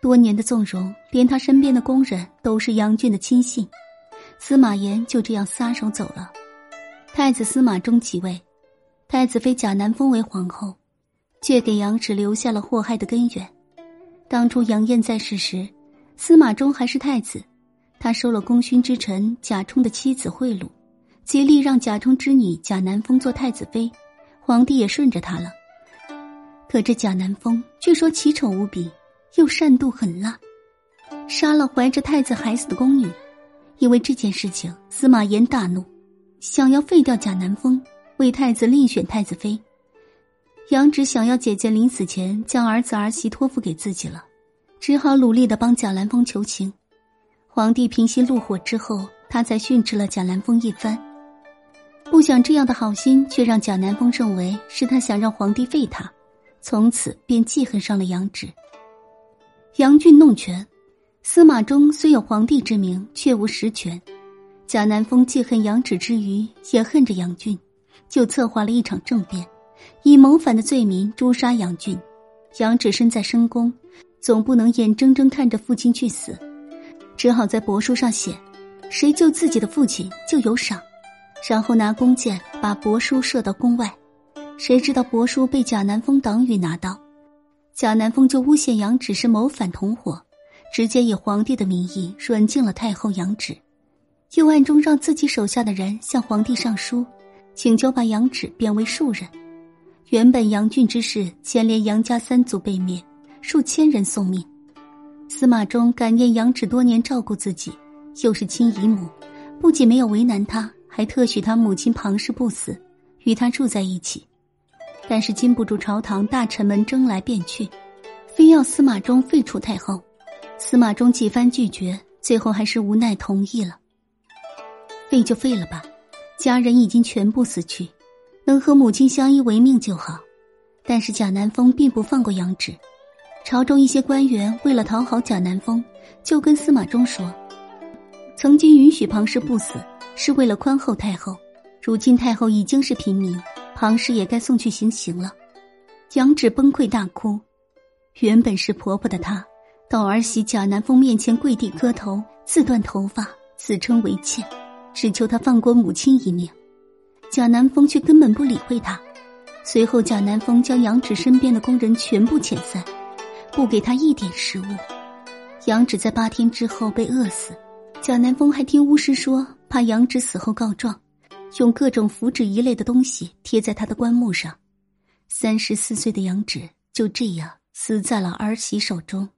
多年的纵容，连他身边的工人都是杨俊的亲信。司马炎就这样撒手走了。太子司马衷即位，太子妃贾南风为皇后，却给杨氏留下了祸害的根源。当初杨艳在世时，司马衷还是太子，他收了功勋之臣贾充的妻子贿赂，竭力让贾充之女贾南风做太子妃，皇帝也顺着他了。可这贾南风据说奇丑无比，又善妒狠辣，杀了怀着太子孩子的宫女。因为这件事情，司马炎大怒，想要废掉贾南风，为太子另选太子妃。杨芷想要姐姐临死前将儿子儿媳托付给自己了，只好努力的帮贾南风求情。皇帝平息怒火之后，他才训斥了贾南风一番。不想这样的好心，却让贾南风认为是他想让皇帝废他，从此便记恨上了杨芷。杨俊弄权。司马衷虽有皇帝之名，却无实权。贾南风记恨杨芷之余，也恨着杨俊，就策划了一场政变，以谋反的罪名诛杀杨俊。杨芷身在深宫，总不能眼睁睁看着父亲去死，只好在帛书上写：“谁救自己的父亲就有赏。”然后拿弓箭把帛书射到宫外。谁知道帛书被贾南风党羽拿到，贾南风就诬陷杨芷是谋反同伙。直接以皇帝的名义软禁了太后杨芷，又暗中让自己手下的人向皇帝上书，请求把杨芷贬为庶人。原本杨俊之事牵连杨家三族被灭，数千人送命。司马衷感念杨芷多年照顾自己，又是亲姨母，不仅没有为难他，还特许他母亲庞氏不死，与他住在一起。但是禁不住朝堂大臣们争来辩去，非要司马衷废除太后。司马衷几番拒绝，最后还是无奈同意了。废就废了吧，家人已经全部死去，能和母亲相依为命就好。但是贾南风并不放过杨芷，朝中一些官员为了讨好贾南风，就跟司马衷说：“曾经允许庞氏不死，是为了宽厚太后。如今太后已经是平民，庞氏也该送去行刑了。”杨芷崩溃大哭，原本是婆婆的她。到儿媳贾南风面前跪地磕头，自断头发，自称为妾，只求他放过母亲一命。贾南风却根本不理会他。随后，贾南风将杨芷身边的工人全部遣散，不给他一点食物。杨芷在八天之后被饿死。贾南风还听巫师说，怕杨芷死后告状，用各种符纸一类的东西贴在他的棺木上。三十四岁的杨芷就这样死在了儿媳手中。